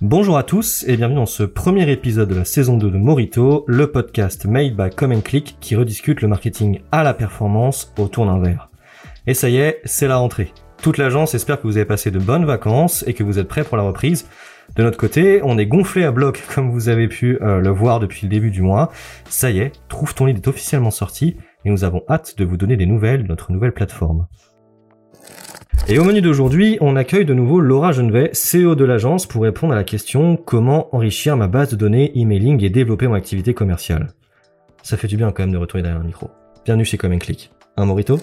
Bonjour à tous et bienvenue dans ce premier épisode de la saison 2 de Morito, le podcast made by Come Click qui rediscute le marketing à la performance autour d'un verre. Et ça y est, c'est la rentrée. Toute l'agence espère que vous avez passé de bonnes vacances et que vous êtes prêts pour la reprise. De notre côté, on est gonflé à bloc comme vous avez pu euh, le voir depuis le début du mois. Ça y est, Trouve ton lit est officiellement sorti et nous avons hâte de vous donner des nouvelles de notre nouvelle plateforme. Et au menu d'aujourd'hui, on accueille de nouveau Laura Genevet, CEO de l'agence, pour répondre à la question comment enrichir ma base de données emailing et développer mon activité commerciale? Ça fait du bien quand même de retourner derrière un micro. Bienvenue chez Comme Click. Un morito?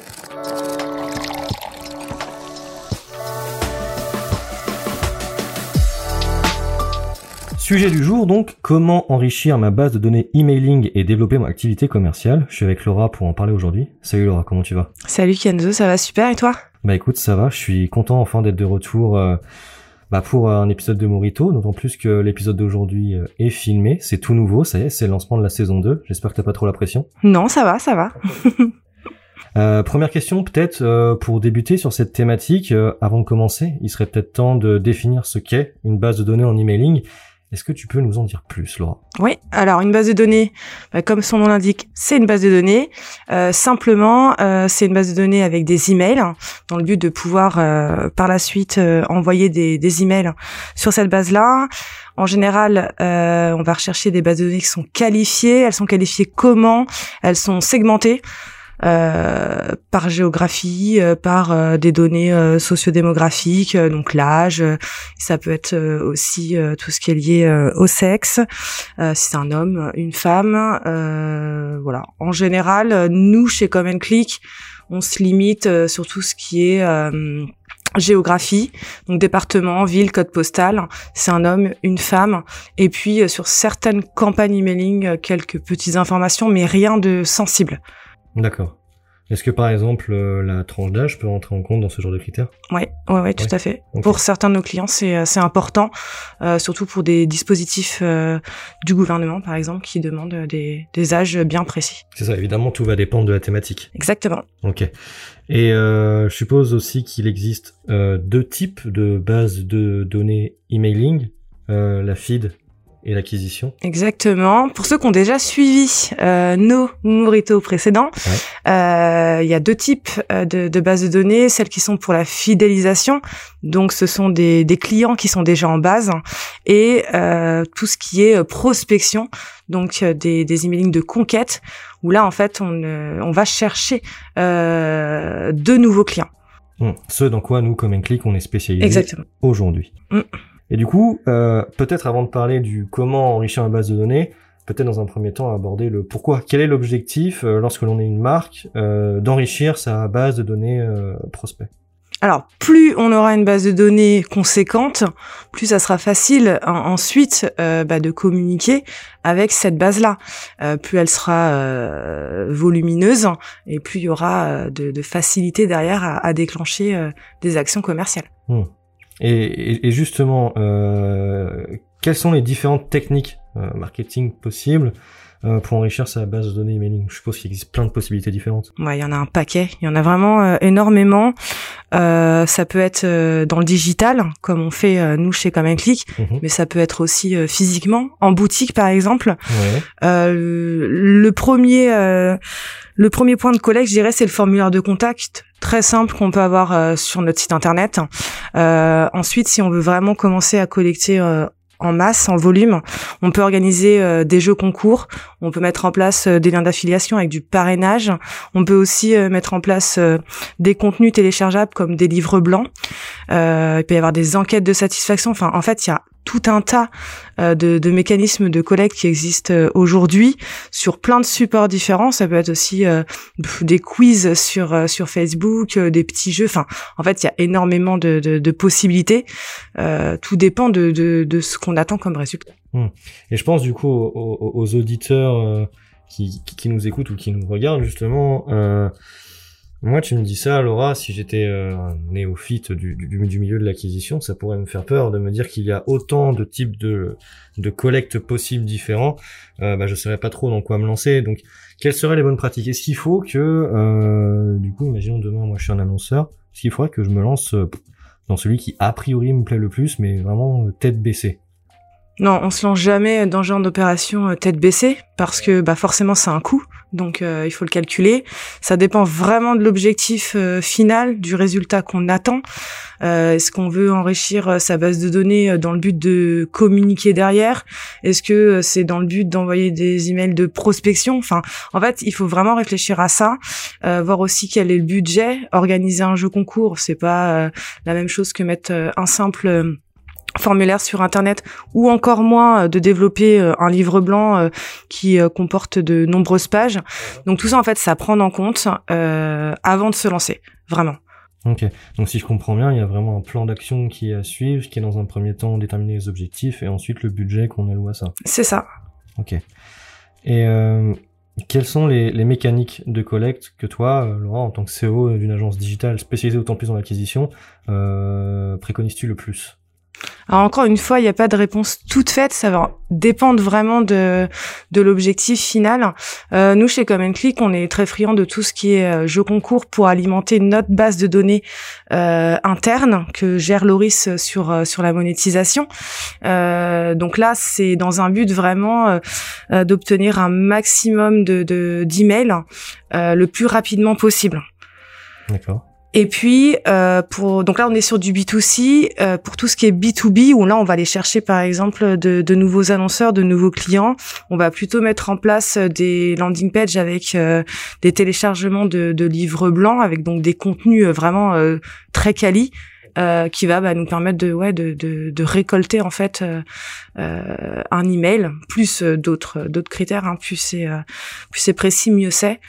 Sujet du jour donc, comment enrichir ma base de données emailing et développer mon activité commerciale? Je suis avec Laura pour en parler aujourd'hui. Salut Laura, comment tu vas? Salut Kenzo, ça va super et toi? Bah écoute, ça va, je suis content enfin d'être de retour euh, bah, pour un épisode de Morito, d'autant plus que l'épisode d'aujourd'hui euh, est filmé, c'est tout nouveau, ça y est, c'est le lancement de la saison 2. J'espère que t'as pas trop la pression. Non, ça va, ça va. Euh, première question, peut-être pour débuter sur cette thématique, avant de commencer, il serait peut-être temps de définir ce qu'est une base de données en emailing est-ce que tu peux nous en dire plus, Laura? Oui, alors une base de données, bah, comme son nom l'indique, c'est une base de données. Euh, simplement, euh, c'est une base de données avec des emails, dans le but de pouvoir euh, par la suite envoyer des, des emails sur cette base-là. En général, on va rechercher des bases de données qui sont qualifiées. Elles sont qualifiées comment? Elles sont segmentées. Euh, par géographie, euh, par euh, des données sociodémographiques, donc l'âge. ça peut être aussi tout ce qui est lié au sexe, si c'est un homme, une femme. voilà. En général, nous chez Common Click, on se limite sur tout ce qui est géographie, donc département, ville, code postal, c'est un homme, une femme, et puis sur certaines campagnes emailing, quelques petites informations, mais rien de sensible. D'accord. Est-ce que par exemple euh, la tranche d'âge peut rentrer en compte dans ce genre de critères? Oui, ouais, ouais, tout à fait. Pour certains de nos clients, c'est euh, c'est important, euh, surtout pour des dispositifs du gouvernement, par exemple, qui demandent des, des âges bien précis. C'est ça, évidemment, tout va dépendre de la thématique. Exactement. Ok. Et je suppose aussi qu'il existe deux types de bases de données emailing, la feed et l'acquisition. Exactement. Pour ceux qui ont déjà suivi euh, nos Morito précédents, euh, il y a deux types euh, de, de, bases de données. Celles qui sont pour la fidélisation, donc ce sont des, des clients qui sont déjà en base, et euh, tout ce qui est prospection, donc des, des emailing de conquête, où là en fait on, on va chercher de nouveaux clients. Hum. Ce dans quoi nous, comme un clic, on est spécialisé aujourd'hui. Hum. Et du coup, euh, peut-être avant de parler du comment enrichir une base de données, peut-être dans un premier temps aborder le pourquoi. Quel est l'objectif euh, lorsque l'on est une marque euh, d'enrichir sa base de données euh, prospect? Alors, plus on aura une base de données conséquente, plus ça sera facile ensuite euh, bah, de communiquer avec cette base-là. Euh, plus elle sera euh, volumineuse et plus il y aura de, de facilité derrière à, à déclencher des actions commerciales. Hmm. Et, et, justement, euh, quelles sont les différentes techniques euh, marketing possibles euh, pour enrichir sa base de données emailing? Je suppose qu'il existe plein de possibilités différentes. Ouais, il y en a un paquet. Il y en a vraiment euh, énormément. Euh, ça peut être dans le digital, comme on fait nous chez Comme un Clic, mhm. mais ça peut être aussi physiquement, en boutique par exemple. Ouais. le premier, le premier point de collecte, je dirais, c'est le formulaire de contact très simple qu'on peut avoir euh, sur notre site internet. Euh, ensuite, si on veut vraiment commencer à collecter euh, en masse, en volume. On peut organiser des jeux concours. On peut mettre en place des liens d'affiliation avec du parrainage. On peut aussi mettre en place des contenus téléchargeables comme des livres blancs. il peut y avoir des enquêtes de satisfaction. Enfin, en fait, il y a tout un tas euh, de, de, mécanismes de collecte qui existent euh, aujourd'hui sur plein de supports différents. Ça peut être aussi euh, des quiz sur sur Facebook, des petits jeux. Enfin, en fait, il y a énormément de, de, de possibilités. tout dépend de, de, ce qu'on attend comme résultat. Hmm. Et je pense du coup aux, aux auditeurs qui, qui, nous écoutent ou qui nous regardent justement. Moi, tu me dis ça, Laura, si j'étais euh, néophyte du, du, du, milieu de l'acquisition, ça pourrait me faire peur de me dire qu'il y a autant de types de, de collectes possibles différents. Euh, bah, je saurais pas trop dans quoi me lancer. Donc, quelles seraient les bonnes pratiques? Est-ce qu'il faut que, euh, du coup, imaginons demain, moi, je suis un annonceur, est-ce qu'il faudrait que je me lance euh, dans celui qui a priori me plaît le plus, mais vraiment tête baissée? Non, on se lance jamais dans ce genre d'opération euh, tête baissée parce que bah forcément c'est un coût, donc euh, il faut le calculer. Ça dépend vraiment de l'objectif euh, final, du résultat qu'on attend. Est-ce qu'on veut enrichir sa base de données dans le but de communiquer derrière? Est-ce que c'est dans le but d'envoyer des emails de prospection? Enfin, en fait, il faut vraiment réfléchir à ça, voir aussi quel est le budget. Organiser un jeu concours, c'est pas la même chose que mettre un simple formulaire sur internet ou encore moins euh, de développer euh, un livre blanc euh, qui comporte de nombreuses pages. Donc tout ça en fait ça prend en compte avant de se lancer, vraiment. Ok, donc si je comprends bien, il y a vraiment un plan d'action qui est à suivre, qui est dans un premier temps déterminer les objectifs et ensuite le budget qu'on alloue à ça. C'est ça. Ok. Et quelles sont les, les, mécaniques de collecte que toi, Laurent, en tant que CEO d'une agence digitale spécialisée autant plus dans l'acquisition, préconises-tu le plus? Alors encore une fois, il n'y a pas de réponse toute faite, ça va dépendre vraiment de, de l'objectif final. Euh, nous, chez Common Click, on est très friand de tout ce qui est euh, jeu concours pour alimenter notre base de données euh, interne que gère Loris sur euh, sur la monétisation. Euh, donc là, c'est dans un but vraiment euh, d'obtenir un maximum de d'emails le plus rapidement possible. D'accord. Et puis euh, pour donc là on est sur du B2C euh, pour tout ce qui est B2B où là on va aller chercher par exemple de, de, nouveaux annonceurs, de nouveaux clients. On va plutôt mettre en place des landing pages avec euh, des téléchargements de, de, livres blancs avec donc des contenus euh, vraiment euh, très quali. Euh, qui va bah, nous permettre de ouais de, de, récolter en fait un email plus d'autres d'autres critères hein, plus c'est plus c'est précis mieux c'est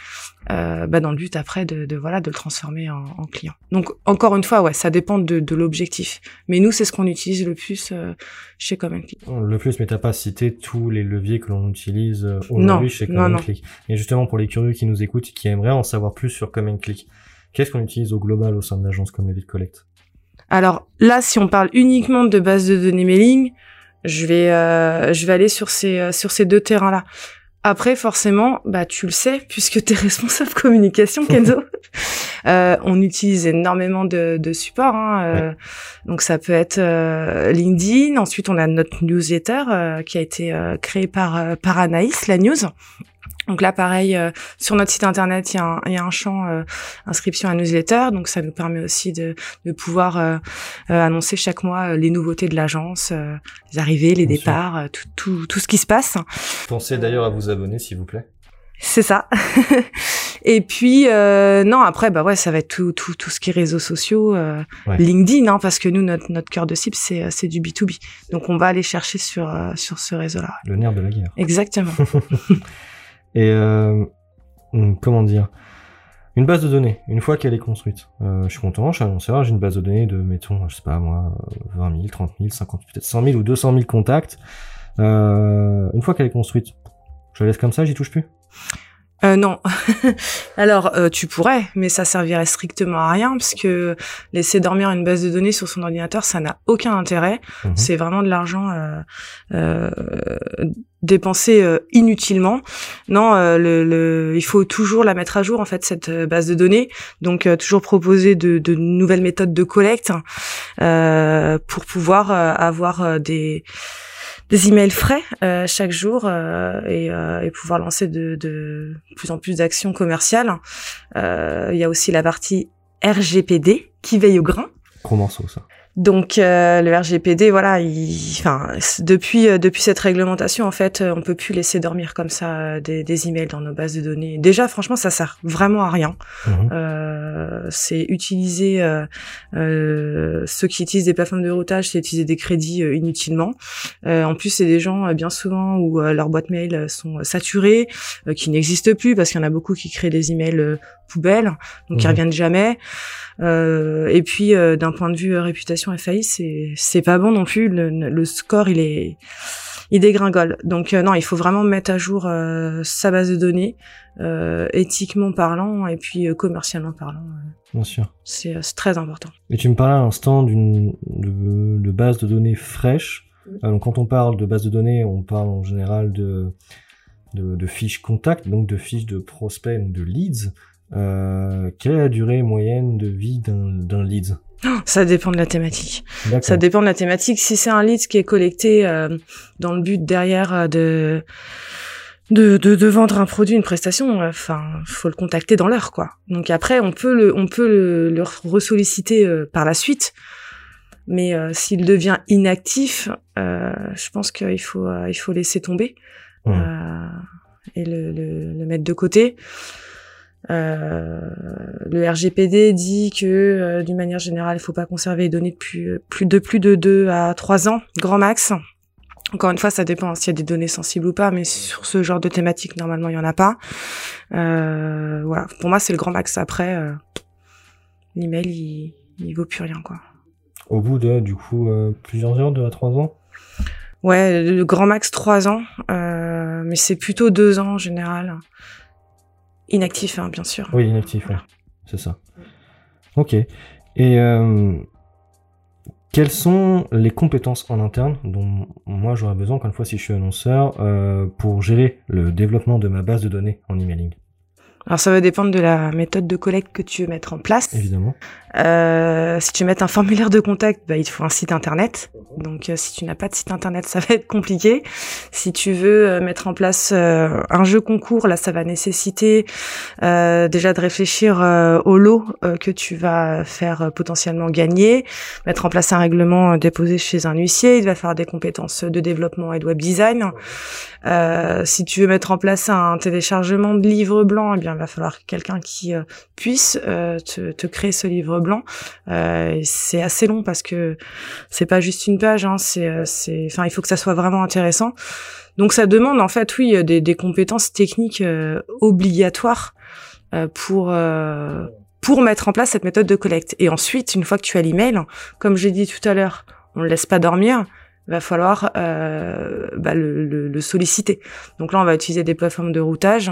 euh, bah dans le but après de, de, voilà de le transformer en, en, client. Donc encore une fois ouais ça dépend de, de l'objectif. Mais nous c'est ce qu'on utilise le plus euh, chez Common Click. Le plus mais t'as pas cité tous les leviers que l'on utilise euh, aujourd'hui chez Common Click. Et justement pour les curieux qui nous écoutent et qui aimeraient en savoir plus sur Common Click, qu'est-ce qu'on utilise au global au sein de l'agence comme Lead Collect Alors là si on parle uniquement de base de données mailing, je vais euh, je vais aller sur ces euh, sur ces deux terrains là. Après, forcément, bah tu le sais puisque tu es responsable communication, Kenzo. euh, on utilise énormément de, de supports. Hein, euh, Donc ça peut être euh, LinkedIn. Ensuite, on a notre newsletter euh, qui a été euh, créé par par Anaïs, la news. Donc là, pareil, euh, sur notre site internet, il y a un, il y a un champ euh, inscription à newsletter. Donc ça nous permet aussi de, de pouvoir euh, annoncer chaque mois les nouveautés de l'agence, les arrivées, les Bien départs, tout, tout, tout, ce qui se passe. Pensez d'ailleurs à vous abonner, s'il vous plaît. C'est ça. Et puis euh, non après bah ouais ça va être tout tout tout ce qui est réseaux sociaux, euh, ouais. LinkedIn hein, parce que nous notre notre cœur de cible c'est c'est du B 2 B donc on va aller chercher sur euh, sur ce réseau là. Le nerf de la guerre. Exactement. Et euh, comment dire? Une base de données, une fois qu'elle est construite, euh, je suis content, je suis annonceur, j'ai une base de données de, mettons, je sais pas moi, 20 000, 30 000, 50 000, peut-être 100 000 ou 200 000 contacts. Euh, une fois qu'elle est construite, je la laisse comme ça, j'y touche plus? Euh, non. Alors, euh, tu pourrais, mais ça servirait strictement à rien parce que laisser dormir une base de données sur son ordinateur, ça n'a aucun intérêt. Mmh. C'est vraiment de l'argent euh, euh dépensé inutilement. Non, euh, le, le, il faut toujours la mettre à jour en fait cette base de données. Donc toujours proposer de, de, nouvelles méthodes de collecte pour pouvoir avoir des des emails frais euh, chaque jour euh, et, euh, et, pouvoir lancer de, de, plus en plus d'actions commerciales. Euh, il y a aussi la partie RGPD qui veille au grain. Gros ça. Donc euh, le RGPD, voilà, il, enfin depuis euh, depuis cette réglementation, en fait, on peut plus laisser dormir comme ça euh, des, des emails dans nos bases de données. Déjà, franchement, ça sert vraiment à rien. Mmh. Euh, c'est utiliser euh, ceux qui utilisent des plateformes de routage, c'est utiliser des crédits inutilement. en plus, c'est des gens bien souvent où leurs boîtes mail sont saturées, qui n'existent plus parce qu'il y en a beaucoup qui créent des emails poubelles, donc mmh. qui reviennent jamais. et puis d'un point de vue réputation FAI, c'est c'est pas bon non plus. Le, le, score, il est il dégringole. Donc euh, non, il faut vraiment mettre à jour euh, sa base de données, euh, éthiquement parlant et puis euh, commercialement parlant. Bien sûr. C'est très important. Et tu me parlais à l'instant d'une de, de, base de données fraîche. Mmh. donc quand on parle de base de données, on parle en général de de, de fiches contact, donc de fiches de prospects, de leads. Quelle est la durée moyenne de vie d'un leads Ça dépend de la thématique. Ça dépend de la thématique. Si c'est un lead qui est collecté euh, dans le but derrière euh, de, de, de, vendre un produit, une prestation, euh, enfin, faut le contacter dans l'heure, quoi. Donc après, on peut le, on peut le, le ressolliciter par la suite. Mais s'il devient inactif, je pense qu'il faut, il faut laisser tomber et le, le, le mettre de côté. Euh, le RGPD dit que euh, d'une manière générale, il faut pas conserver les données depuis euh, plus de plus de 2 à 3 ans, grand max. Encore une fois, ça dépend s'il y a des données sensibles ou pas, mais sur ce genre de thématique, normalement, il y en a pas. Euh, voilà, pour moi, c'est le grand max. Après, euh, l'email, il, il vaut plus rien, quoi. Au bout de, du coup, plusieurs heures, 2 à 3 ans? Ouais, le grand max 3 ans, mais c'est plutôt 2 ans en général. Inactif, hein, bien sûr. Oui, inactif, ouais. c'est ça. Ok. Et euh, quelles sont les compétences en interne dont moi j'aurais besoin, encore une fois, si je suis annonceur, euh, pour gérer le développement de ma base de données en emailing? Alors ça va dépendre de la méthode de collecte que tu veux mettre en place. Évidemment. Euh, si tu mettre un formulaire de contact, bah, il te faut un site internet. Donc euh, si tu n'as pas de site internet, ça va être compliqué. Si tu veux euh, mettre en place un jeu concours, là ça va nécessiter déjà de réfléchir au lot que tu vas faire potentiellement gagner, mettre en place un règlement déposé chez un huissier, il va faire des compétences de développement et de web design. si tu veux mettre en place un téléchargement de livres blancs, eh bien il va falloir quelqu'un qui puisse te, te, créer ce livre blanc. Euh, c'est assez long parce que c'est pas juste une page, hein, c'est, c'est, enfin, il faut que ça soit vraiment intéressant. Donc ça demande en fait, oui, des, des compétences techniques obligatoires pour pour mettre en place cette méthode de collecte. Et ensuite, une fois que tu as l'email, comme j'ai dit tout à l'heure, on ne laisse pas dormir va falloir euh, bah, le, le, le, solliciter. Donc là, on va utiliser des plateformes de routage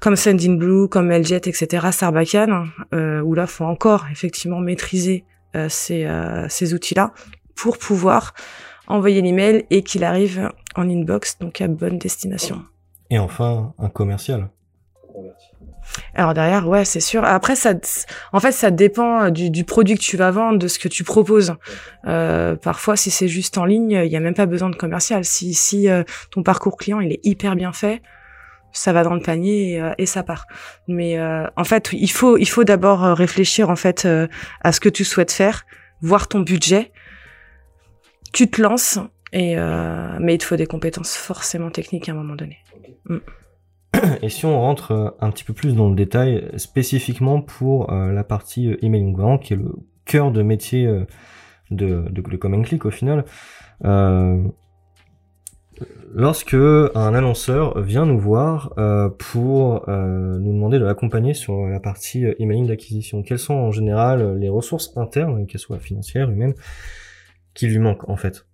comme Sendinblue, comme Ljet, etc., Sarbacane, euh, où là, faut encore effectivement maîtriser euh, ces, euh, ces outils-là pour pouvoir envoyer l'email et qu'il arrive en inbox, donc à bonne destination. Et enfin, un commercial. Alors derrière, ouais, c'est sûr. Après, ça, en fait, ça dépend du, du, produit que tu vas vendre, de ce que tu proposes. Euh, parfois, si c'est juste en ligne, il n'y a même pas besoin de commercial. Si, si euh, ton parcours client il est hyper bien fait, ça va dans le panier et, euh, et ça part. Mais euh, en fait, il faut il faut d'abord euh, réfléchir en fait à ce que tu souhaites faire, voir ton budget. Tu te lances et mais il te faut des compétences forcément techniques à un moment donné. Mm. Et si on rentre un petit peu plus dans le détail, spécifiquement pour la partie emailing grand, qui est le cœur de métier de, de, de Common Click au final, euh, lorsque un annonceur vient nous voir euh, pour euh, nous demander de l'accompagner sur la partie euh, emailing d'acquisition, quelles sont en général les ressources internes, qu'elles soient financières, humaines, qui lui manquent en fait?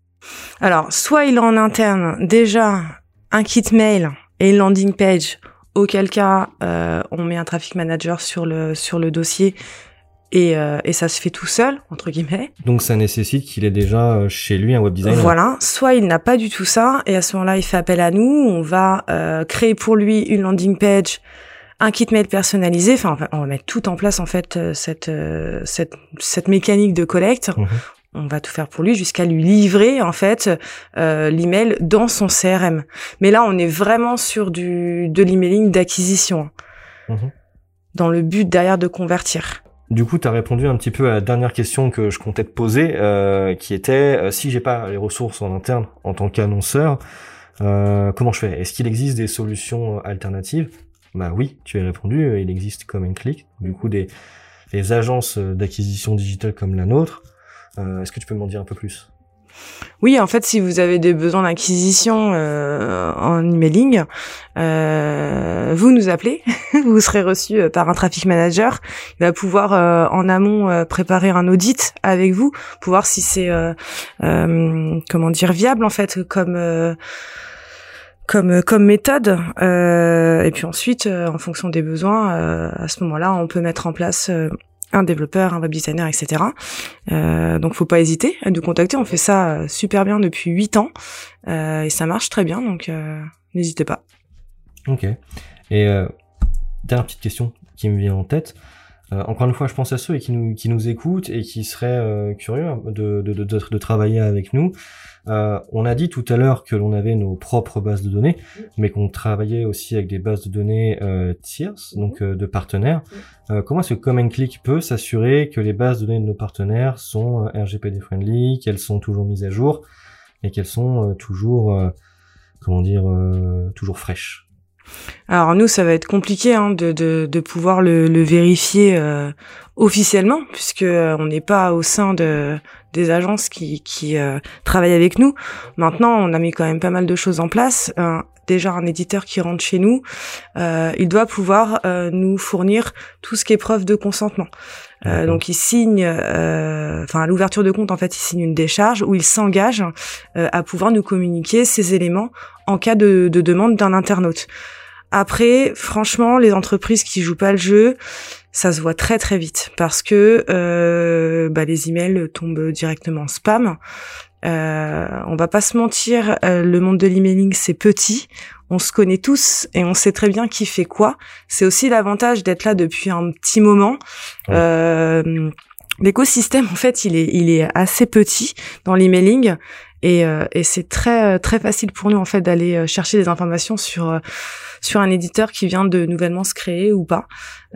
Alors, soit il a en interne déjà un kit mail et une landing page, auquel cas on met un traffic manager sur le sur le dossier et, euh, et, ça se fait tout seul entre guillemets. Donc ça nécessite qu'il ait déjà euh, chez lui un web designer. Voilà, soit il n'a pas du tout ça et à ce moment-là il fait appel à nous, on va euh, créer pour lui une landing page, un kit mail personnalisé, enfin on va mettre tout en place en fait euh, cette cette cette mécanique de collecte. Mhm. On va tout faire pour lui jusqu'à lui livrer en fait euh, l'email dans son CRM. Mais là on est vraiment sur du de l'emailing d'acquisition. Mhm. Dans le but derrière de convertir. Du coup, tu as répondu un petit peu à la dernière question que je comptais te poser, euh, qui était euh, si j'ai pas les ressources en interne en tant qu'annonceur, euh, comment je fais? Est-ce qu'il existe des solutions alternatives? Bah oui, tu as répondu. Euh, il existe comme un clic. Du coup, des les agences d'acquisition digitale comme la nôtre. Est-ce que tu peux m'en dire un peu plus? Oui, en fait, si vous avez des besoins d'acquisition euh, en emailing, euh, vous nous appelez, vous serez reçu euh, par un traffic manager. Il va pouvoir euh, en amont euh, préparer un audit avec vous, pour voir si c'est comment dire viable en fait comme comme comme méthode. et puis ensuite, en fonction des besoins, à ce moment-là, on peut mettre en place un développeur, un web designer, etc. Euh, donc faut pas hésiter à nous contacter. On fait ça euh, super bien depuis 8 ans euh, et ça marche très bien. Donc n'hésitez pas. Ok. Et dernière petite question qui me vient en tête. Encore une fois, je pense à ceux qui nous, qui nous écoutent et qui seraient curieux de, de, de, de, travailler avec nous. Euh, on a dit tout à l'heure que l'on avait nos propres bases de données, mais qu'on travaillait aussi avec des bases de données euh, tierces, donc euh, de partenaires. Euh, comment est-ce que Common Click peut s'assurer que les bases de données de nos partenaires sont RGPD friendly, qu'elles sont toujours mises à jour et qu'elles sont toujours, comment dire, toujours fraîches? Alors nous, ça va être compliqué hein, de, de, de, pouvoir le, le vérifier euh, officiellement, puisque euh, on n'est pas au sein de des agences qui, qui euh, travaillent avec nous. Maintenant, on a mis quand même pas mal de choses en place. déjà, un éditeur qui rentre chez nous, il doit pouvoir nous fournir tout ce qui est preuve de consentement. donc il signe, enfin à l'ouverture de compte en fait, il signe une décharge où il s'engage à pouvoir nous communiquer ces éléments en cas de, de demande d'un internaute. Après, franchement, les entreprises qui jouent pas le jeu, ça se voit très très vite parce que euh, bah, les emails tombent directement en spam. Euh, on va pas se mentir, euh, le monde de l'emailing c'est petit, on se connaît tous et on sait très bien qui fait quoi. C'est aussi l'avantage d'être là depuis un petit moment. Euh, l'écosystème en fait il est il est assez petit dans l'emailing et, euh, et c'est très très facile pour nous en fait d'aller euh, chercher des informations sur euh, sur un éditeur qui vient de nouvellement se créer ou pas.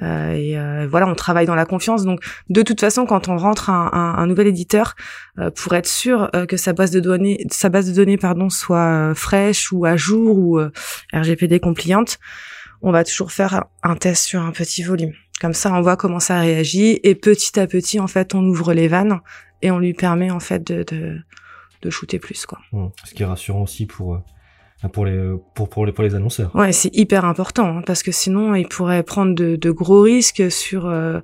Euh, et voilà, on travaille dans la confiance. Donc de toute façon, quand on rentre un, un, un nouvel éditeur, pour être sûr que sa base de données sa base de données pardon soit fraîche ou à jour ou RGPD compliante, on va toujours faire un test sur un petit volume. Comme ça, on voit comment ça réagit et petit à petit, en fait, on ouvre les vannes et on lui permet en fait de, de de shooter plus quoi. Mmh. Ce qui est rassurant aussi pour euh, pour les pour pour les pour les annonceurs. Ouais, c'est hyper important hein, parce que sinon ils pourraient prendre de, de gros risques sur euh,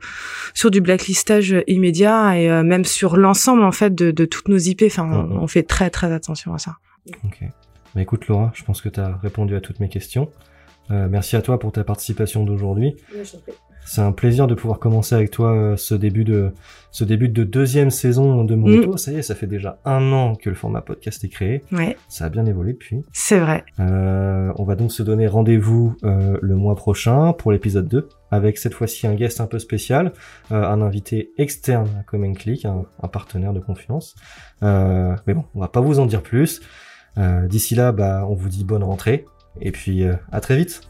sur du blacklistage immédiat et euh, même sur l'ensemble en fait de, de toutes nos IP. Enfin, mmh, mmh. on, fait très très attention à ça. Ok. Bah écoute Laura, je pense que tu as répondu à toutes mes questions. merci à toi pour ta participation d'aujourd'hui. C'est un plaisir de pouvoir commencer avec toi euh, ce début de ce début de deuxième saison de Morito. Mm. Ça y est, ça fait déjà un an que le format podcast est créé. Ouais. Ça a bien évolué depuis. C'est vrai. Euh, on va donc se donner rendez-vous euh, le mois prochain pour l'épisode 2 avec cette fois-ci un guest un peu spécial, euh, un invité externe à Common Click, un, un partenaire de confiance. Mais bon, on va pas vous en dire plus. D'ici là, bah, on vous dit bonne rentrée et puis à très vite.